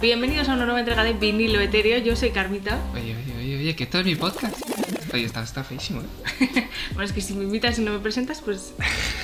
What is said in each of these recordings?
Bienvenidos a una nueva entrega de Vinilo Etéreo. Yo soy Carmita. Oye, oye, oye, oye, que todo es mi podcast. Oye, está, está feísimo, ¿eh? bueno, es que si me invitas y no me presentas, pues.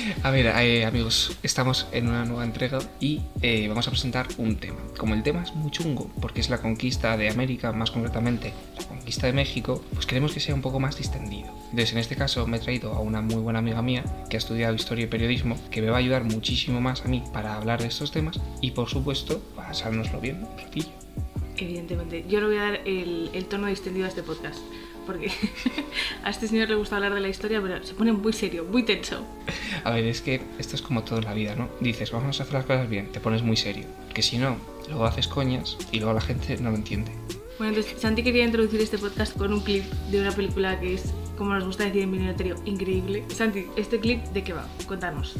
A ver, eh, amigos, estamos en una nueva entrega y eh, vamos a presentar un tema. Como el tema es muy chungo, porque es la conquista de América, más concretamente la conquista de México, pues queremos que sea un poco más distendido. Entonces, en este caso, me he traído a una muy buena amiga mía que ha estudiado historia y periodismo, que me va a ayudar muchísimo más a mí para hablar de estos temas y, por supuesto, pasárnoslo bien un ratillo. Evidentemente, yo le voy a dar el, el tono distendido a este podcast. Porque a este señor le gusta hablar de la historia, pero se pone muy serio, muy tenso. A ver, es que esto es como todo en la vida, ¿no? Dices, vamos a hacer las cosas bien, te pones muy serio. Que si no, luego haces coñas y luego la gente no lo entiende. Bueno, entonces Santi quería introducir este podcast con un clip de una película que es, como nos gusta decir en Vinilo increíble. Santi, ¿este clip de qué va? Cuéntanos.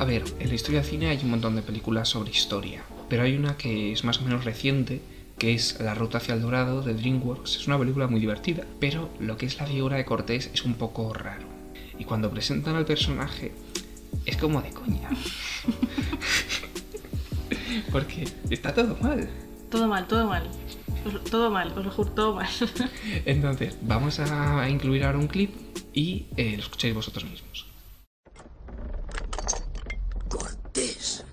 A ver, en la historia del cine hay un montón de películas sobre historia, pero hay una que es más o menos reciente que es La Ruta hacia el Dorado de DreamWorks. Es una película muy divertida, pero lo que es la figura de Cortés es un poco raro. Y cuando presentan al personaje, es como de coña. Porque está todo mal. Todo mal, todo mal. Todo mal, os lo juro, todo mal. Entonces, vamos a incluir ahora un clip y eh, lo escucháis vosotros mismos. Cortés.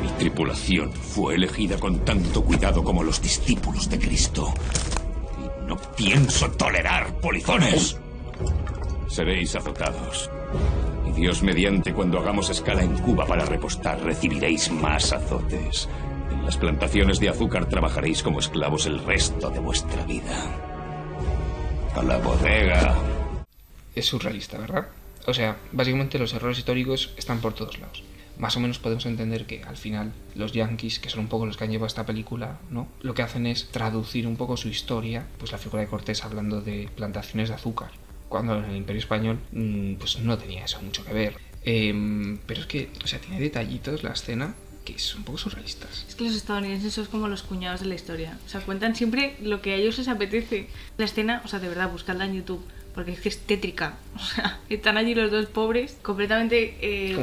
Mi tripulación fue elegida con tanto cuidado como los discípulos de Cristo. Y no pienso tolerar polizones. Seréis azotados. Y Dios mediante, cuando hagamos escala en Cuba para repostar, recibiréis más azotes. En las plantaciones de azúcar trabajaréis como esclavos el resto de vuestra vida. A la bodega. Es surrealista, ¿verdad? O sea, básicamente los errores históricos están por todos lados más o menos podemos entender que al final los yankees, que son un poco los que han llevado esta película, ¿no? Lo que hacen es traducir un poco su historia, pues la figura de Cortés hablando de plantaciones de azúcar, cuando en el Imperio Español mm, pues no tenía eso mucho que ver. Em, pero es que, o sea, tiene detallitos la escena que son un poco surrealistas. Es que los estadounidenses son como los cuñados de la historia. O sea, cuentan siempre lo que a ellos les apetece. La escena, o sea, de verdad, buscadla en YouTube porque es que es tétrica. O sea, están allí los dos pobres, completamente eh,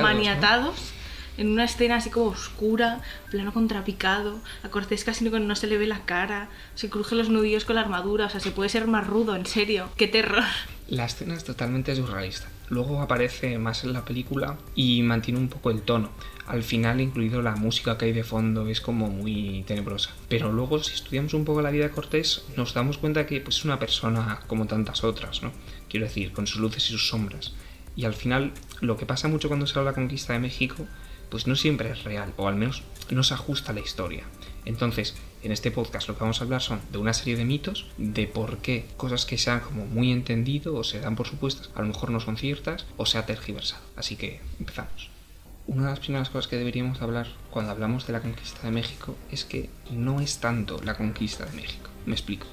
maniatados. En una escena así como oscura, plano contrapicado, a Cortés casi no, no se le ve la cara, se cruje los nudillos con la armadura, o sea, se puede ser más rudo, en serio, qué terror. La escena es totalmente surrealista. Luego aparece más en la película y mantiene un poco el tono al final incluido la música que hay de fondo es como muy tenebrosa. Pero luego si estudiamos un poco la vida de Cortés nos damos cuenta que pues, es una persona como tantas otras, ¿no? Quiero decir, con sus luces y sus sombras. Y al final lo que pasa mucho cuando se habla de la conquista de México pues no siempre es real, o al menos no se ajusta a la historia. Entonces, en este podcast lo que vamos a hablar son de una serie de mitos, de por qué cosas que se han como muy entendido o se dan por supuestas, a lo mejor no son ciertas o se ha tergiversado. Así que empezamos una de las primeras cosas que deberíamos hablar cuando hablamos de la conquista de México es que no es tanto la conquista de México. Me explico.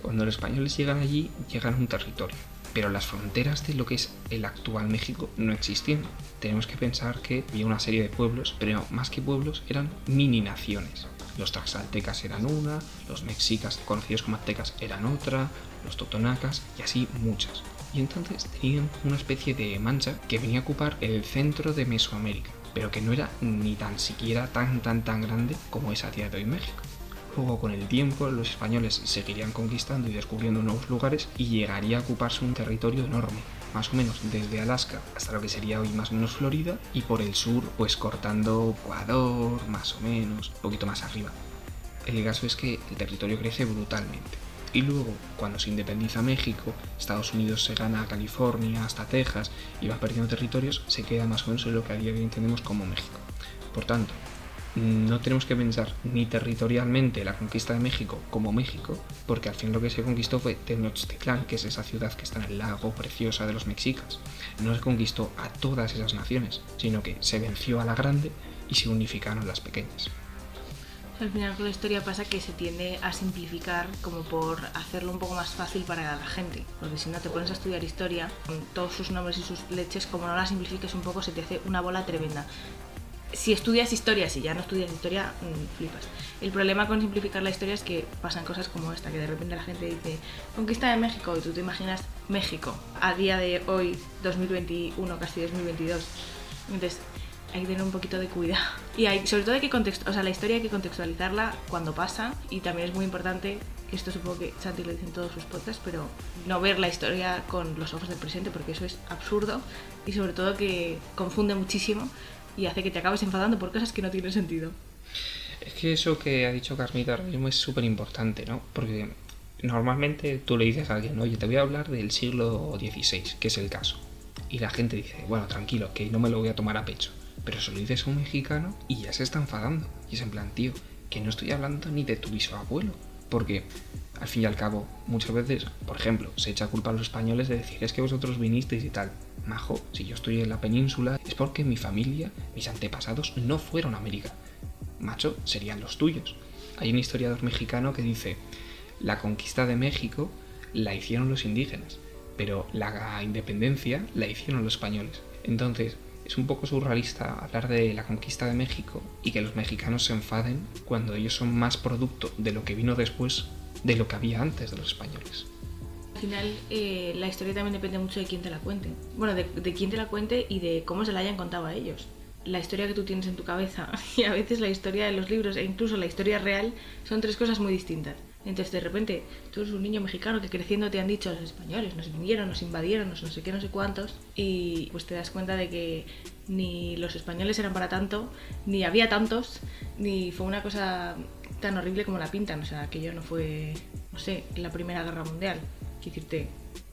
Cuando los españoles llegan allí, llegan a un territorio, pero las fronteras de lo que es el actual México no existían. Tenemos que pensar que había una serie de pueblos, pero más que pueblos eran mini naciones. Los tlaxaltecas eran una, los mexicas conocidos como aztecas eran otra, los totonacas y así muchas y entonces tenían una especie de mancha que venía a ocupar el centro de Mesoamérica, pero que no era ni tan siquiera tan tan tan grande como es a día de hoy México. Luego con el tiempo los españoles seguirían conquistando y descubriendo nuevos lugares y llegaría a ocuparse un territorio enorme, más o menos desde Alaska hasta lo que sería hoy más o menos Florida y por el sur pues cortando Ecuador más o menos, un poquito más arriba. El caso es que el territorio crece brutalmente y luego, cuando se independiza México, Estados Unidos se gana a California, hasta Texas y va perdiendo territorios, se queda más o menos en lo que a día de hoy entendemos como México. Por tanto, no tenemos que pensar ni territorialmente la conquista de México como México, porque al fin lo que se conquistó fue Tenochtitlan, que es esa ciudad que está en el lago preciosa de los mexicas. No se conquistó a todas esas naciones, sino que se venció a la grande y se unificaron las pequeñas. Al final con la historia pasa que se tiende a simplificar como por hacerlo un poco más fácil para la gente. Porque si no te pones a estudiar historia, con todos sus nombres y sus leches, como no la simplifiques un poco, se te hace una bola tremenda. Si estudias historia, si ya no estudias historia, mm, flipas. El problema con simplificar la historia es que pasan cosas como esta, que de repente la gente dice conquista de México y tú te imaginas México a día de hoy, 2021, casi 2022. Entonces, hay que tener un poquito de cuidado. Y hay, sobre todo hay que contextu o sea, la historia hay que contextualizarla cuando pasa y también es muy importante, que esto supongo que Santi lo dice en todos sus podcasts, pero no ver la historia con los ojos del presente porque eso es absurdo y sobre todo que confunde muchísimo y hace que te acabes enfadando por cosas que no tienen sentido. Es que eso que ha dicho Carmita ahora mismo es súper importante, ¿no? Porque normalmente tú le dices a alguien, oye, te voy a hablar del siglo XVI, que es el caso. Y la gente dice, bueno, tranquilo, que no me lo voy a tomar a pecho. Pero se lo dices a un mexicano y ya se está enfadando. Y es en plan, tío, que no estoy hablando ni de tu bisabuelo. Porque, al fin y al cabo, muchas veces, por ejemplo, se echa culpa a los españoles de decir, es que vosotros vinisteis y tal. Majo, si yo estoy en la península, es porque mi familia, mis antepasados, no fueron a América. Macho, serían los tuyos. Hay un historiador mexicano que dice, la conquista de México la hicieron los indígenas, pero la independencia la hicieron los españoles. Entonces, es un poco surrealista hablar de la conquista de México y que los mexicanos se enfaden cuando ellos son más producto de lo que vino después de lo que había antes de los españoles. Al final, eh, la historia también depende mucho de quién te la cuente. Bueno, de, de quién te la cuente y de cómo se la hayan contado a ellos. La historia que tú tienes en tu cabeza y a veces la historia de los libros e incluso la historia real son tres cosas muy distintas. Entonces de repente tú eres un niño mexicano que creciendo te han dicho los españoles nos vinieron, nos invadieron, nos no sé qué, no sé cuántos y pues te das cuenta de que ni los españoles eran para tanto, ni había tantos, ni fue una cosa tan horrible como la pintan, o sea, aquello no fue, no sé, la Primera Guerra Mundial. Quiero decirte,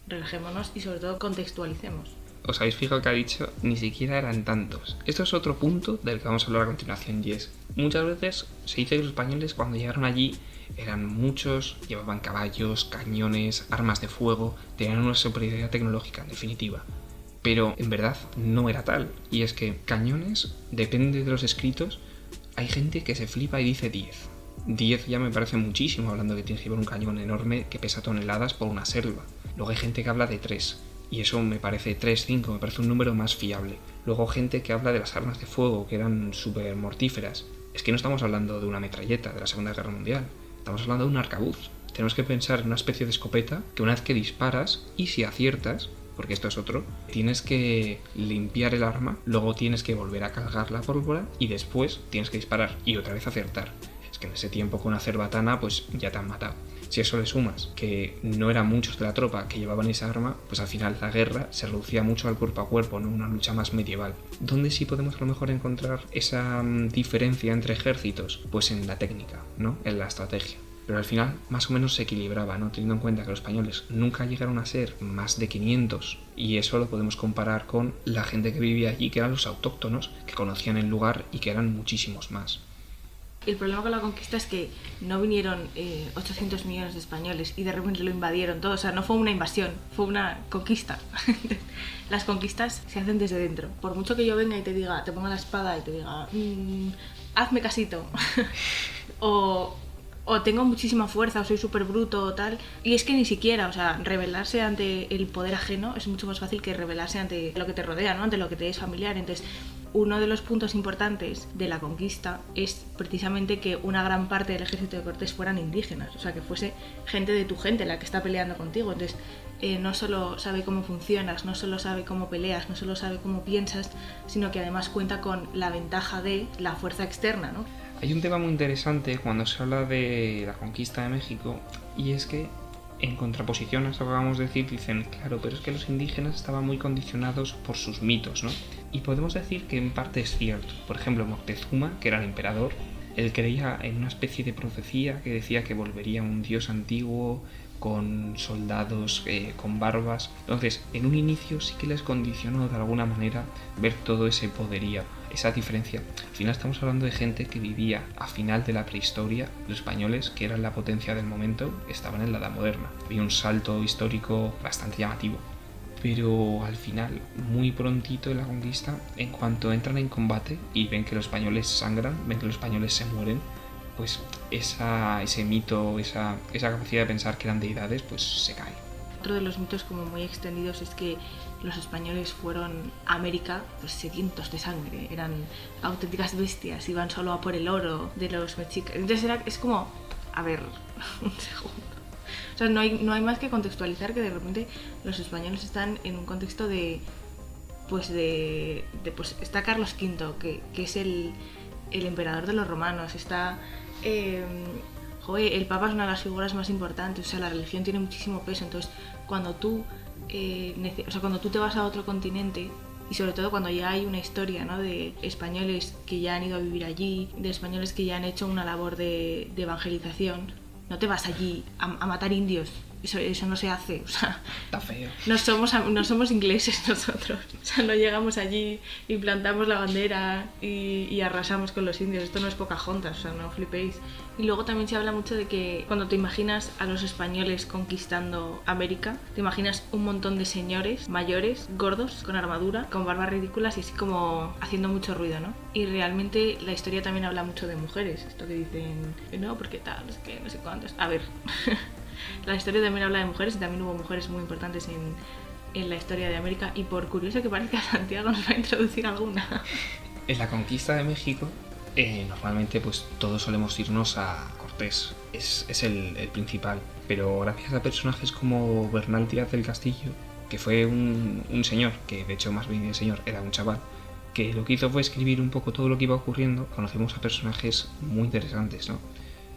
relajémonos y sobre todo contextualicemos. Os habéis fijado que ha dicho ni siquiera eran tantos. Esto es otro punto del que vamos a hablar a continuación y es, muchas veces se dice que los españoles cuando llegaron allí eran muchos, llevaban caballos, cañones, armas de fuego, tenían una superioridad tecnológica, en definitiva. Pero en verdad no era tal. Y es que cañones, depende de los escritos, hay gente que se flipa y dice 10. 10 ya me parece muchísimo, hablando que tienes que llevar un cañón enorme que pesa toneladas por una selva. Luego hay gente que habla de 3. Y eso me parece 3, 5, me parece un número más fiable. Luego gente que habla de las armas de fuego, que eran súper mortíferas. Es que no estamos hablando de una metralleta de la Segunda Guerra Mundial. Estamos hablando de un arcabuz. Tenemos que pensar en una especie de escopeta que una vez que disparas y si aciertas, porque esto es otro, tienes que limpiar el arma, luego tienes que volver a cargar la pólvora y después tienes que disparar y otra vez acertar. Es que en ese tiempo con una cerbatana pues ya te han matado. Si eso le sumas que no eran muchos de la tropa que llevaban esa arma, pues al final la guerra se reducía mucho al cuerpo a cuerpo, no una lucha más medieval. ¿Dónde sí podemos a lo mejor encontrar esa mm, diferencia entre ejércitos? Pues en la técnica, ¿no? En la estrategia. Pero al final más o menos se equilibraba, ¿no? Teniendo en cuenta que los españoles nunca llegaron a ser más de 500 y eso lo podemos comparar con la gente que vivía allí, que eran los autóctonos, que conocían el lugar y que eran muchísimos más. El problema con la conquista es que no vinieron eh, 800 millones de españoles y de repente lo invadieron todo. O sea, no fue una invasión, fue una conquista. Las conquistas se hacen desde dentro. Por mucho que yo venga y te diga, te ponga la espada y te diga, "Mm, hazme casito. o, o tengo muchísima fuerza o soy súper bruto o tal. Y es que ni siquiera, o sea, rebelarse ante el poder ajeno es mucho más fácil que rebelarse ante lo que te rodea, ¿no? Ante lo que te es familiar. Entonces, uno de los puntos importantes de la conquista es precisamente que una gran parte del ejército de Cortés fueran indígenas, o sea, que fuese gente de tu gente la que está peleando contigo. Entonces, eh, no solo sabe cómo funcionas, no solo sabe cómo peleas, no solo sabe cómo piensas, sino que además cuenta con la ventaja de la fuerza externa, ¿no? Hay un tema muy interesante cuando se habla de la conquista de México y es que en contraposición a eso que acabamos de decir dicen, claro, pero es que los indígenas estaban muy condicionados por sus mitos, ¿no? Y podemos decir que en parte es cierto. Por ejemplo, Moctezuma, que era el emperador, él creía en una especie de profecía que decía que volvería un dios antiguo con soldados eh, con barbas. Entonces, en un inicio sí que les condicionó de alguna manera ver todo ese poderío, esa diferencia. Al final estamos hablando de gente que vivía a final de la prehistoria, los españoles, que eran la potencia del momento, estaban en la edad moderna. Había un salto histórico bastante llamativo. Pero al final, muy prontito en la conquista, en cuanto entran en combate y ven que los españoles sangran, ven que los españoles se mueren, pues esa, ese mito, esa, esa capacidad de pensar que eran deidades, pues se cae. Otro de los mitos como muy extendidos es que los españoles fueron a América pues sedientos de sangre, eran auténticas bestias, iban solo a por el oro de los mexicas. Entonces era, es como, a ver, un segundo. O sea, no hay, no hay más que contextualizar que de repente los españoles están en un contexto de pues de, de, pues está Carlos V, que, que es el, el emperador de los romanos, está eh, joder, el Papa es una de las figuras más importantes, o sea, la religión tiene muchísimo peso, entonces cuando tú, eh, o sea, cuando tú te vas a otro continente, y sobre todo cuando ya hay una historia ¿no? de españoles que ya han ido a vivir allí, de españoles que ya han hecho una labor de, evangelización, no te vas allí a matar indios, eso, eso no se hace, o sea, Está feo. no somos, no somos ingleses nosotros. O sea, no llegamos allí y plantamos la bandera y, y arrasamos con los indios. Esto no es Pocahontas, o sea, no flipéis. Y luego también se habla mucho de que cuando te imaginas a los españoles conquistando América, te imaginas un montón de señores mayores, gordos, con armadura, con barbas ridículas y así como haciendo mucho ruido, ¿no? Y realmente la historia también habla mucho de mujeres. Esto que dicen, no, porque tal, sé qué, no sé cuántos. A ver, la historia también habla de mujeres y también hubo mujeres muy importantes en, en la historia de América. Y por curioso que parezca, Santiago nos va a introducir alguna. En la conquista de México, eh, normalmente pues todos solemos irnos a Cortés. Es, es el, el principal. Pero gracias a personajes como Bernal Díaz del Castillo, que fue un, un señor, que de hecho más bien el señor era un chaval, que lo que hizo fue escribir un poco todo lo que iba ocurriendo, conocemos a personajes muy interesantes, ¿no?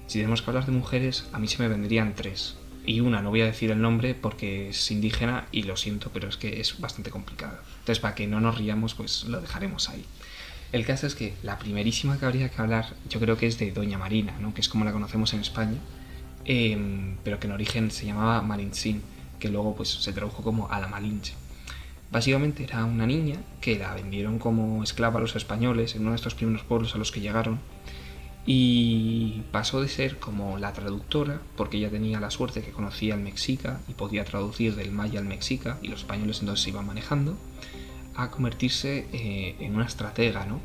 Si tenemos que hablar de mujeres, a mí se me vendrían tres. Y una, no voy a decir el nombre porque es indígena y lo siento, pero es que es bastante complicado. Entonces, para que no nos riamos, pues lo dejaremos ahí. El caso es que la primerísima que habría que hablar, yo creo que es de Doña Marina, ¿no? que es como la conocemos en España, em, pero que en origen se llamaba Malintzin, que luego pues, se tradujo como a la Malinche. Básicamente era una niña que la vendieron como esclava a los españoles en uno de estos primeros pueblos a los que llegaron y pasó de ser como la traductora, porque ella tenía la suerte que conocía el mexica y podía traducir del maya al mexica y los españoles entonces se iban manejando, a convertirse eh, en una estratega, ¿no?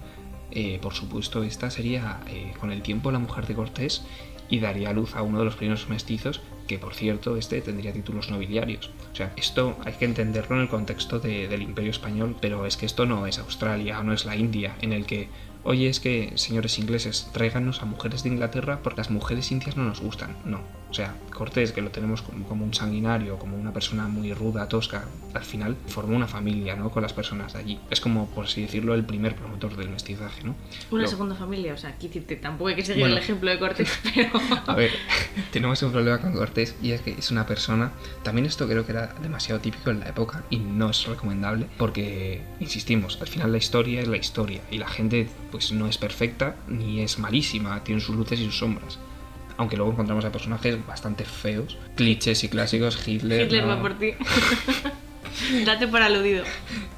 Eh, por supuesto, esta sería eh, con el tiempo la mujer de Cortés y daría luz a uno de los primeros mestizos, que por cierto, este tendría títulos nobiliarios. O sea, esto hay que entenderlo en el contexto de- del Imperio Español, pero es que esto no es Australia no es la India, en el que, oye, es que, señores ingleses, tráiganos a mujeres de Inglaterra porque las mujeres indias no nos gustan. No. O sea, Cortés, que lo tenemos como, como un sanguinario, como una persona muy ruda, tosca, al final formó una familia, ¿no? Con las personas de allí. Es como, por así decirlo, el primer promotor del mestizaje, ¿no? Una segunda familia, o sea, aquí tampoco hay que seguir Bueno. el ejemplo de Cortés, pero... A ver, tenemos un problema con Cortés y es que es una persona. También esto creo que era demasiado típico en la época y no es recomendable porque, insistimos, al final la historia es la historia y la gente pues no es perfecta ni es malísima, tiene sus luces y sus sombras. Aunque luego encontramos a personajes bastante feos, clichés y clásicos, Hitler. Hitler no- va por ti. Date por aludido.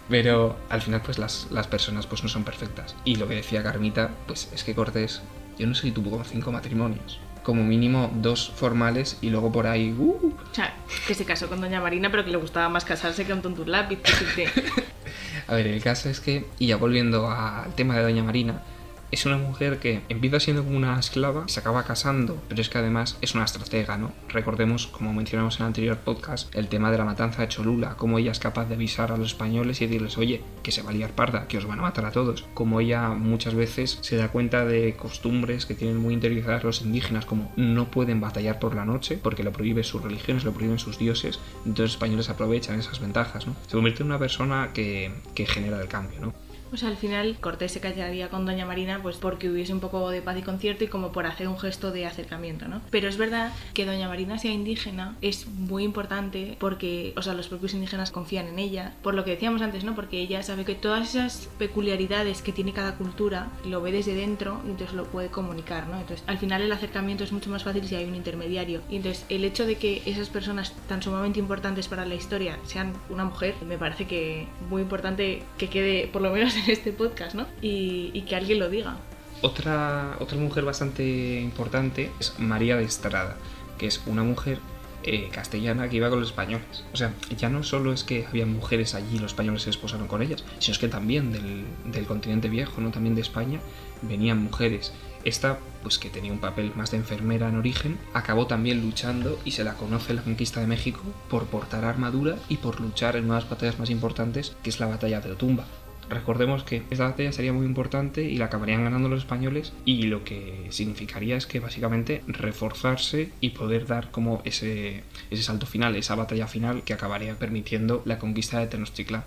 Pero al final, pues las, las personas pues no son perfectas. Y lo que decía Carmita, pues es que Cortés, yo no sé si tuvo como cinco matrimonios. Como mínimo dos formales y luego por ahí. ¡uh! O sea, que se casó con Doña Marina, pero que le gustaba más casarse que un tonturlápiz. decirte. A ver, el caso es que, y ya volviendo al tema de Doña Marina, es una mujer que empieza siendo como una esclava, se acaba casando, pero es que además es una estratega, ¿no? Recordemos, como mencionamos en el anterior podcast, el tema de la matanza de Cholula, cómo ella es capaz de avisar a los españoles y decirles, oye, que se va a liar parda, que os van a matar a todos. Como ella muchas veces se da cuenta de costumbres que tienen muy interiorizadas los indígenas, como no pueden batallar por la noche, porque lo prohíbe sus religiones, lo prohíben sus dioses, entonces los españoles aprovechan esas ventajas, ¿no? Se convierte en una persona que, que genera el cambio, ¿no? Sea, al final Cortés se callaría con Doña Marina pues porque hubiese un poco de paz y concierto y como por hacer un gesto de acercamiento, ¿no? Pero es verdad que Doña Marina sea indígena es muy importante porque, o sea, los propios indígenas confían en ella, por lo que decíamos antes, ¿no? Porque ella sabe que todas esas peculiaridades que tiene cada cultura lo ve desde dentro y entonces lo puede comunicar, ¿no? Entonces, al final el acercamiento es mucho más fácil si hay un intermediario. Y entonces, el hecho de que esas personas tan sumamente importantes para la historia sean una mujer, me parece que muy importante que quede por lo menos en este podcast, ¿no? Y, y que alguien lo diga. Otra, otra mujer bastante importante es María de Estrada, que es una mujer eh, castellana que iba con los españoles. O sea, ya no solo es que había mujeres allí los españoles se esposaron con ellas, sino es que también del, del continente viejo, no también de España, venían mujeres. Esta, pues que tenía un papel más de enfermera en origen, acabó también luchando y se la conoce en la conquista de México por portar armadura y por luchar en una de las batallas más importantes, que es la batalla de Otumba. Recordemos que esta batalla sería muy importante y la acabarían ganando los españoles y lo que significaría es que básicamente reforzarse y poder dar como ese, ese salto final, esa batalla final que acabaría permitiendo la conquista de Tenochtitlán.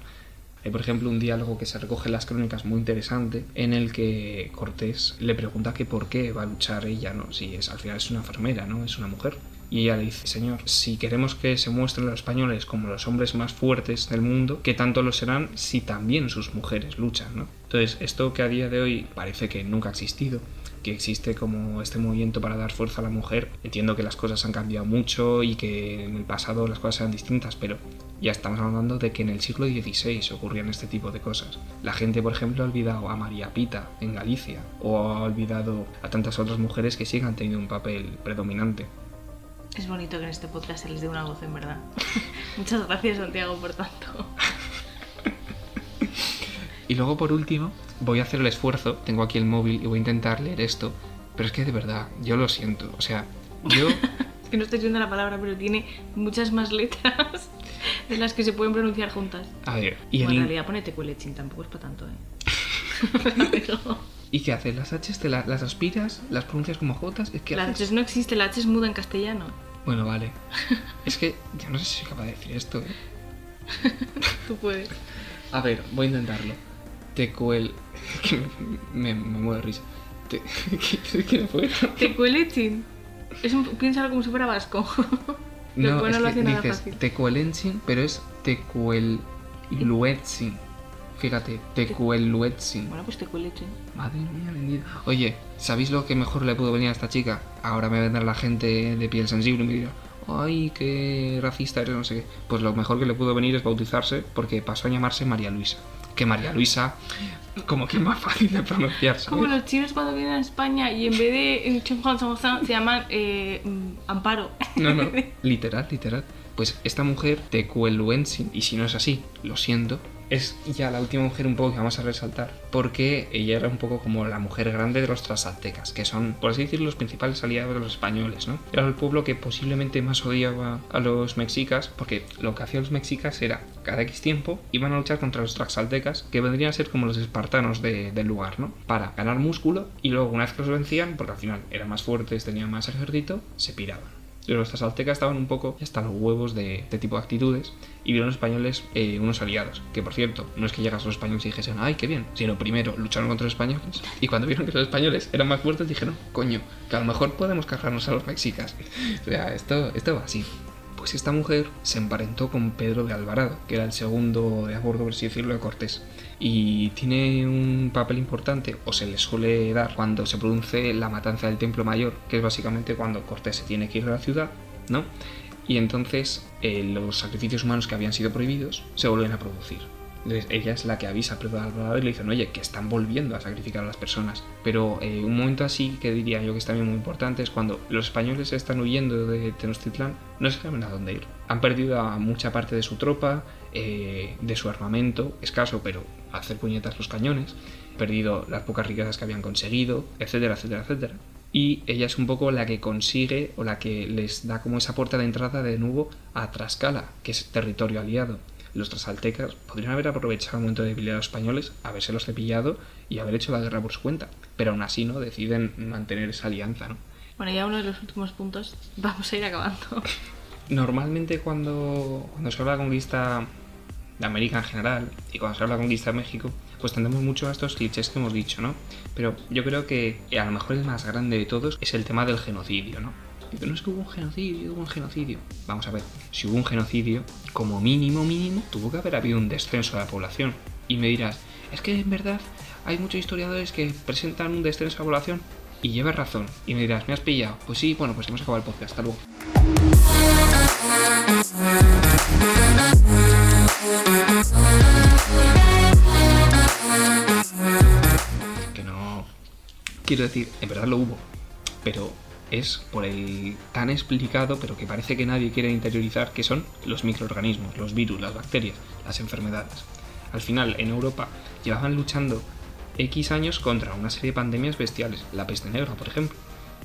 Hay, por ejemplo, un diálogo que se recoge en las crónicas muy interesante en el que Cortés le pregunta que por qué va a luchar ella, ¿no? Si es, al final es una enfermera, ¿no? Es una mujer. Y ella le dice, Señor, si queremos que se muestren los españoles como los hombres más fuertes del mundo, ¿qué tanto lo serán si también sus mujeres luchan? ¿no? Entonces, esto que a día de hoy parece que nunca ha existido, que existe como este movimiento para dar fuerza a la mujer. Entiendo que las cosas han cambiado mucho y que en el pasado las cosas eran distintas, pero ya estamos hablando de que en el siglo XVI ocurrían este tipo de cosas. La gente, por ejemplo, ha olvidado a María Pita en Galicia o ha olvidado a tantas otras mujeres que siguen teniendo un papel predominante. Es bonito que en este podcast se les dé una voz, en verdad. Muchas gracias, Santiago, por tanto. Y luego, por último, voy a hacer el esfuerzo. Tengo aquí el móvil y voy a intentar leer esto. Pero es que de verdad, yo lo siento. O sea, yo. es que no estoy diciendo la palabra, pero tiene muchas más letras de las que se pueden pronunciar juntas. A ver, y Bueno, el. en realidad pone tecuelechín, tampoco es para tanto, ¿eh? ¿Y qué haces? ¿Las H te la- las aspiras? ¿Las pronuncias como J? Es que la H no existe, la H es muda en castellano. Bueno, vale. Es que yo no sé si soy capaz de decir esto, ¿eh? Tú puedes. A ver, voy a intentarlo. Tecuel. me, me, me muero de risa. Te... ¿Qué? Tecuelechín. Es un... Piénsalo como si fuera vasco. Lo no es lo que hace nada dices fácil. Tecuelensin, pero es Tecueluetzin. Fíjate, Tecueluetzin. Bueno, pues tecuelechín. Madre mía, bendita. Oye, ¿sabéis lo que mejor le pudo venir a esta chica? Ahora me vendrá la gente de piel sensible y me dirá, ay, qué racista eres, no sé qué. Pues lo mejor que le pudo venir es bautizarse porque pasó a llamarse María Luisa. Que María Luisa, como que es más fácil de pronunciar, ¿sabes? Como los chinos cuando vienen a España y en vez de se llaman eh, mm, Amparo. No, no, literal, literal. Pues esta mujer, Tecueluensin, y si no es así, lo siento, es ya la última mujer un poco que vamos a resaltar, porque ella era un poco como la mujer grande de los transaltecas, que son, por así decirlo, los principales aliados de los españoles, ¿no? Era el pueblo que posiblemente más odiaba a los mexicas, porque lo que hacían los mexicas era, cada X tiempo, iban a luchar contra los transaltecas, que vendrían a ser como los espartanos de- del lugar, ¿no? Para ganar músculo, y luego una vez que los vencían, porque al final eran más fuertes, tenían más ejército, se piraban. Los transaltecas estaban un poco hasta los huevos de este tipo de actitudes y vieron españoles eh, unos aliados. Que por cierto, no es que llegas a los españoles y dijesen, ay, qué bien, sino primero lucharon contra los españoles y cuando vieron que los españoles eran más fuertes dijeron, coño, que a lo mejor podemos cargarnos a los mexicas. o sea, esto, esto va así. Pues esta mujer se emparentó con Pedro de Alvarado, que era el segundo de a por así decirlo, de Cortés. Y tiene un papel importante, o se le suele dar, cuando se produce la matanza del Templo Mayor, que es básicamente cuando Cortés se tiene que ir a la ciudad, ¿no? Y entonces eh, los sacrificios humanos que habían sido prohibidos se vuelven a producir. Ella es la que avisa a Pedro de Alvarado y le dicen, oye, que están volviendo a sacrificar a las personas. Pero eh, un momento así que diría yo que es también muy importante es cuando los españoles están huyendo de Tenochtitlán, no saben a dónde ir. Han perdido a mucha parte de su tropa, eh, de su armamento, escaso, pero hacer puñetas los cañones, perdido las pocas riquezas que habían conseguido, etcétera, etcétera, etcétera. Y ella es un poco la que consigue o la que les da como esa puerta de entrada de nuevo a Tlaxcala, que es territorio aliado. Los trasaltecas podrían haber aprovechado el momento de debilidad de los españoles, habérselos cepillado y haber hecho la guerra por su cuenta. Pero aún así, ¿no? Deciden mantener esa alianza, ¿no? Bueno, ya uno de los últimos puntos. Vamos a ir acabando. Normalmente cuando, cuando se habla de conquista de América en general y cuando se habla de conquista de México, pues tendemos mucho a estos clichés que hemos dicho, ¿no? Pero yo creo que a lo mejor el más grande de todos es el tema del genocidio, ¿no? Dice, no es que hubo un genocidio, hubo un genocidio. Vamos a ver, si hubo un genocidio, como mínimo, mínimo, tuvo que haber habido un descenso de la población. Y me dirás, es que en verdad hay muchos historiadores que presentan un descenso de la población y llevas razón. Y me dirás, ¿me has pillado? Pues sí, bueno, pues hemos acabado el podcast, hasta luego. Que no. Quiero decir, en verdad lo hubo. Pero es por el tan explicado, pero que parece que nadie quiere interiorizar, que son los microorganismos, los virus, las bacterias, las enfermedades. Al final, en Europa, llevaban luchando X años contra una serie de pandemias bestiales, la peste negra, por ejemplo.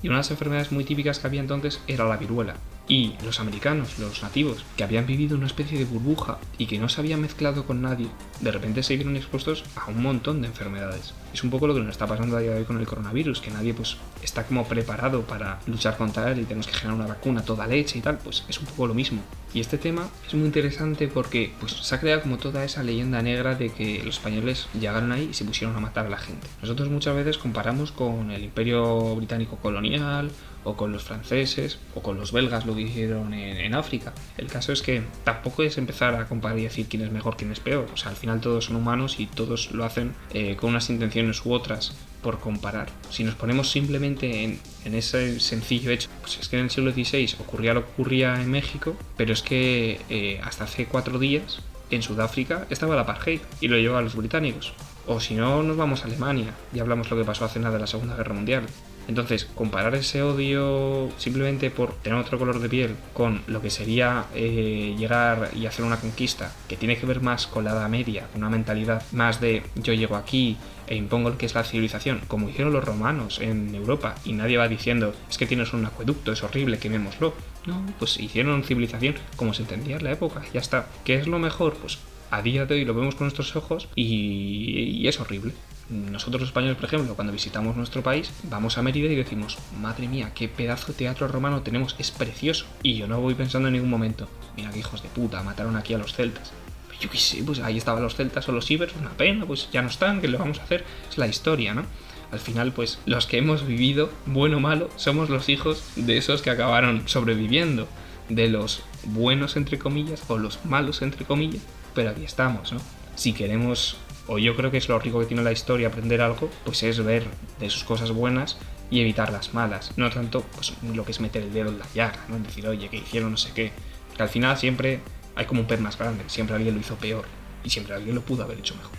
Y una de las enfermedades muy típicas que había entonces era la viruela. Y los americanos, los nativos, que habían vivido una especie de burbuja y que no se habían mezclado con nadie, de repente se vieron expuestos a un montón de enfermedades. Es un poco lo que nos está pasando a día de hoy con el coronavirus, que nadie pues está como preparado para luchar contra él y tenemos que generar una vacuna toda leche y tal, pues es un poco lo mismo. Y este tema es muy interesante porque pues, se ha creado como toda esa leyenda negra de que los españoles llegaron ahí y se pusieron a matar a la gente. Nosotros muchas veces comparamos con el imperio británico colonial o con los franceses o con los belgas lo que hicieron en, África. El caso es que tampoco es empezar a comparar y decir quién es mejor, quién es peor. O sea, al final todos son humanos y todos lo hacen eh, con unas intenciones u otras por comparar. Si nos ponemos simplemente en, ese sencillo hecho, pues es que en el siglo XVI ocurría lo que ocurría en México, pero es que eh, hasta hace cuatro días en Sudáfrica estaba el apartheid y lo llevaban los británicos. O si no, nos vamos a Alemania y hablamos lo que pasó hace nada de la Segunda Guerra Mundial. Entonces, comparar ese odio simplemente por tener otro color de piel con lo que sería eh, llegar y hacer una conquista, que tiene que ver más con la Edad Media, una mentalidad más de yo llego aquí e impongo lo que es la civilización, como hicieron los romanos en Europa, y nadie va diciendo es que tienes un acueducto, es horrible, quemémoslo. No, pues hicieron civilización como se entendía en la época, ya está. ¿Qué es lo mejor? Pues a día de hoy lo vemos con nuestros ojos y es horrible nosotros los españoles, por ejemplo, cuando visitamos nuestro país, vamos a Mérida y decimos, madre mía, qué pedazo de teatro romano tenemos, es precioso. Y yo no voy pensando en ningún momento, mira qué hijos de puta, mataron aquí a los celtas. Yo qué sé, pues ahí estaban los celtas o los ibers, una pena, pues ya no están, ¿qué le vamos a hacer? Es la historia, ¿no? Al final, pues los que hemos vivido, bueno o malo, somos los hijos de esos que acabaron sobreviviendo, de los buenos entre comillas o los malos entre comillas, pero aquí estamos, ¿no? Si queremos o yo creo que es lo rico que tiene la historia, aprender algo, pues es ver de sus cosas buenas y evitar las malas. No tanto pues, lo que es meter el dedo en la llaga, ¿no? Decir, oye, que hicieron no sé qué. Que al final siempre hay como un pez más grande, siempre alguien lo hizo peor y siempre alguien lo pudo haber hecho mejor.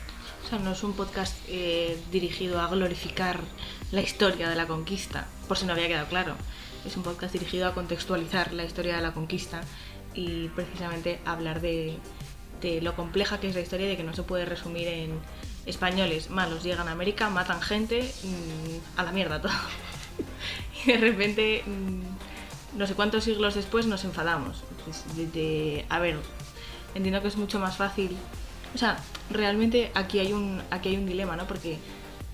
O sea, no es un podcast eh, dirigido a glorificar la historia de la conquista, por si no había quedado claro. Es un podcast dirigido a contextualizar la historia de la conquista y precisamente hablar de, de lo compleja que es la historia de que no se puede resumir en españoles malos llegan a América, matan gente, mm, a la mierda todo. y de repente, mm, no sé cuántos siglos después, nos enfadamos. Pues, a ver, entiendo que es mucho más fácil. O sea, realmente aquí hay un, aquí hay un dilema, ¿no? Porque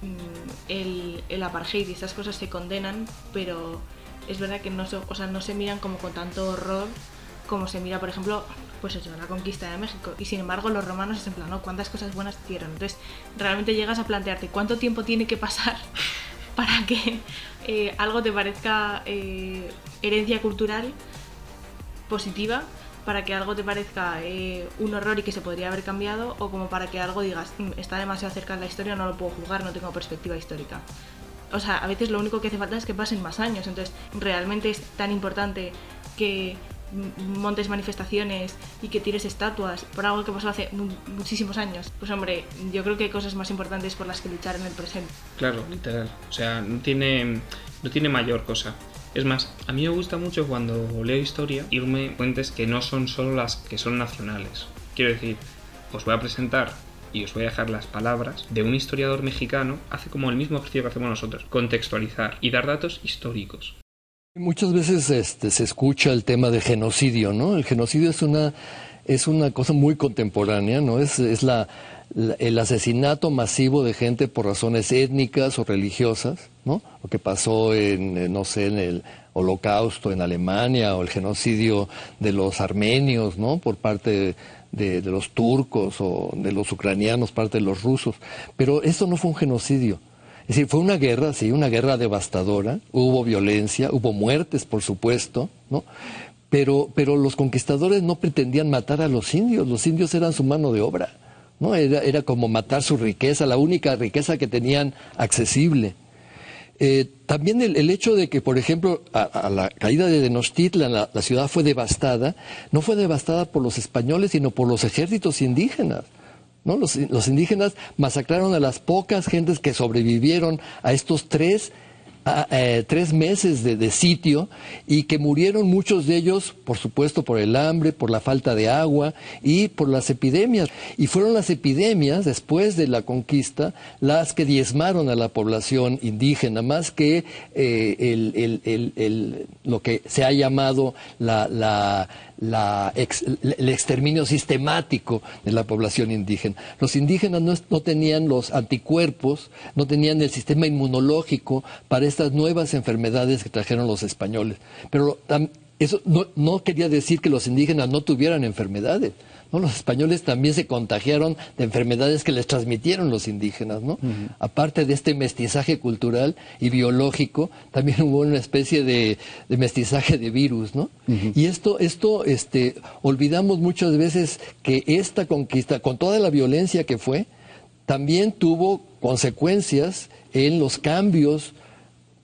mm, el, el apartheid y estas cosas se condenan, pero es verdad que no se, o sea, no se miran como con tanto horror como se mira, por ejemplo, pues eso, la conquista de México. Y sin embargo, los romanos es en plan. ¿Cuántas cosas buenas hicieron? Entonces, realmente llegas a plantearte cuánto tiempo tiene que pasar para que eh, algo te parezca eh, herencia cultural positiva, para que algo te parezca eh, un horror y que se podría haber cambiado, o como para que algo digas, mm, está demasiado cerca de la historia, no lo puedo juzgar, no tengo perspectiva histórica. O sea, a veces lo único que hace falta es que pasen más años. Entonces, realmente es tan importante que montes manifestaciones y que tires estatuas por algo que pasó hace muchísimos años. Pues hombre, yo creo que hay cosas más importantes por las que luchar en el presente. Claro, literal. O sea, no tiene, no tiene mayor cosa. Es más, a mí me gusta mucho cuando leo historia irme fuentes que no son solo las que son nacionales. Quiero decir, os voy a presentar y os voy a dejar las palabras de un historiador mexicano, hace como el mismo ejercicio que hacemos nosotros, contextualizar y dar datos históricos. Muchas veces este, se escucha el tema de genocidio, ¿no? El genocidio es una, es una cosa muy contemporánea, ¿no? Es, es la, el asesinato masivo de gente por razones étnicas o religiosas, ¿no? Lo que pasó en, no sé, en el holocausto en Alemania o el genocidio de los armenios, ¿no? Por parte de, de los turcos o de los ucranianos, parte de los rusos. Pero esto no fue un genocidio. Es decir, fue una guerra, sí, una guerra devastadora, hubo violencia, hubo muertes, por supuesto, ¿no? Pero, pero los conquistadores no pretendían matar a los indios, los indios eran su mano de obra, ¿no? Era, era como matar su riqueza, la única riqueza que tenían accesible. Eh, también el, hecho de que, por ejemplo, a, la caída de Tenochtitlan la, la, ciudad fue devastada, no fue devastada por los españoles, sino por los ejércitos indígenas. Los, indígenas masacraron a las pocas gentes que sobrevivieron a estos tres eh, tres meses de, sitio y que murieron muchos de ellos, por supuesto, por el hambre, por la falta de agua y por las epidemias. Y fueron las epidemias, después de la conquista, las que diezmaron a la población indígena, más que eh, lo que se ha llamado la la el exterminio sistemático de la población indígena. Los indígenas no, tenían los anticuerpos, no tenían el sistema inmunológico para estas nuevas enfermedades que trajeron los españoles. Pero eso no, no quería decir que los indígenas no tuvieran enfermedades. ¿No? Los españoles también se contagiaron de enfermedades que les transmitieron los indígenas. ¿no? Aparte de este mestizaje cultural y biológico, también hubo una especie de, de mestizaje de virus. ¿no? Y esto, esto este, olvidamos muchas veces que esta conquista, con toda la violencia que fue, también tuvo consecuencias en los cambios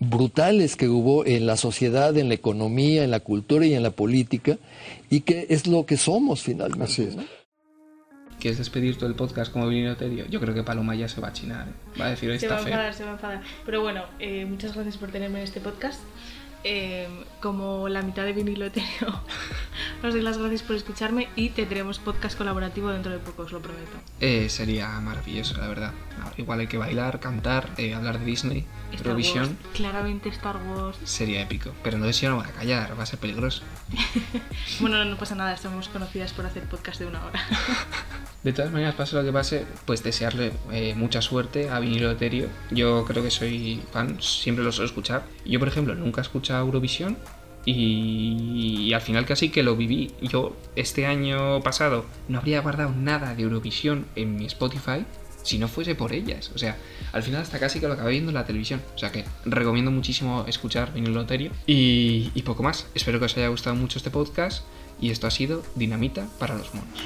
brutales que hubo en la sociedad, en la economía, en la cultura y en la política, y que es lo que somos finalmente. Así es. ¿no? ¿Quieres despedir todo el podcast como vinilo terio? Yo creo que Paloma ya se va a chinar. ¿eh? Va a decir, Se va está a feo. enfadar, se va a enfadar. Pero bueno, eh, muchas gracias por tenerme en este podcast. Eh, como la mitad de vinilo etéreo, os doy las gracias por escucharme y tendremos podcast colaborativo dentro de poco, os lo prometo. Eh, sería maravilloso, la verdad. Igual hay que bailar, cantar, eh, hablar de Disney. Wars, claramente Star Wars. Sería épico. Pero no sé si no van a callar, va a ser peligroso. Bueno, no pasa nada, estamos conocidas por hacer podcast de una hora. De todas maneras, pase lo que pase, pues desearle eh, mucha suerte a Vinilo Etéreo. Yo creo que soy fan, siempre lo suelo escuchar. Yo, por ejemplo, nunca he escuchado Eurovisión y, al final casi que lo viví. Yo este año pasado no habría guardado nada de Eurovisión en mi Spotify si no fuese por ellas. O sea, al final hasta casi que lo acabé viendo en la televisión. O sea que recomiendo muchísimo escuchar Vinilo Etéreo. Y, y poco más. Espero que os haya gustado mucho este podcast. Y esto ha sido Dinamita para los monos.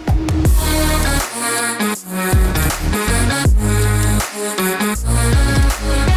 Yeah.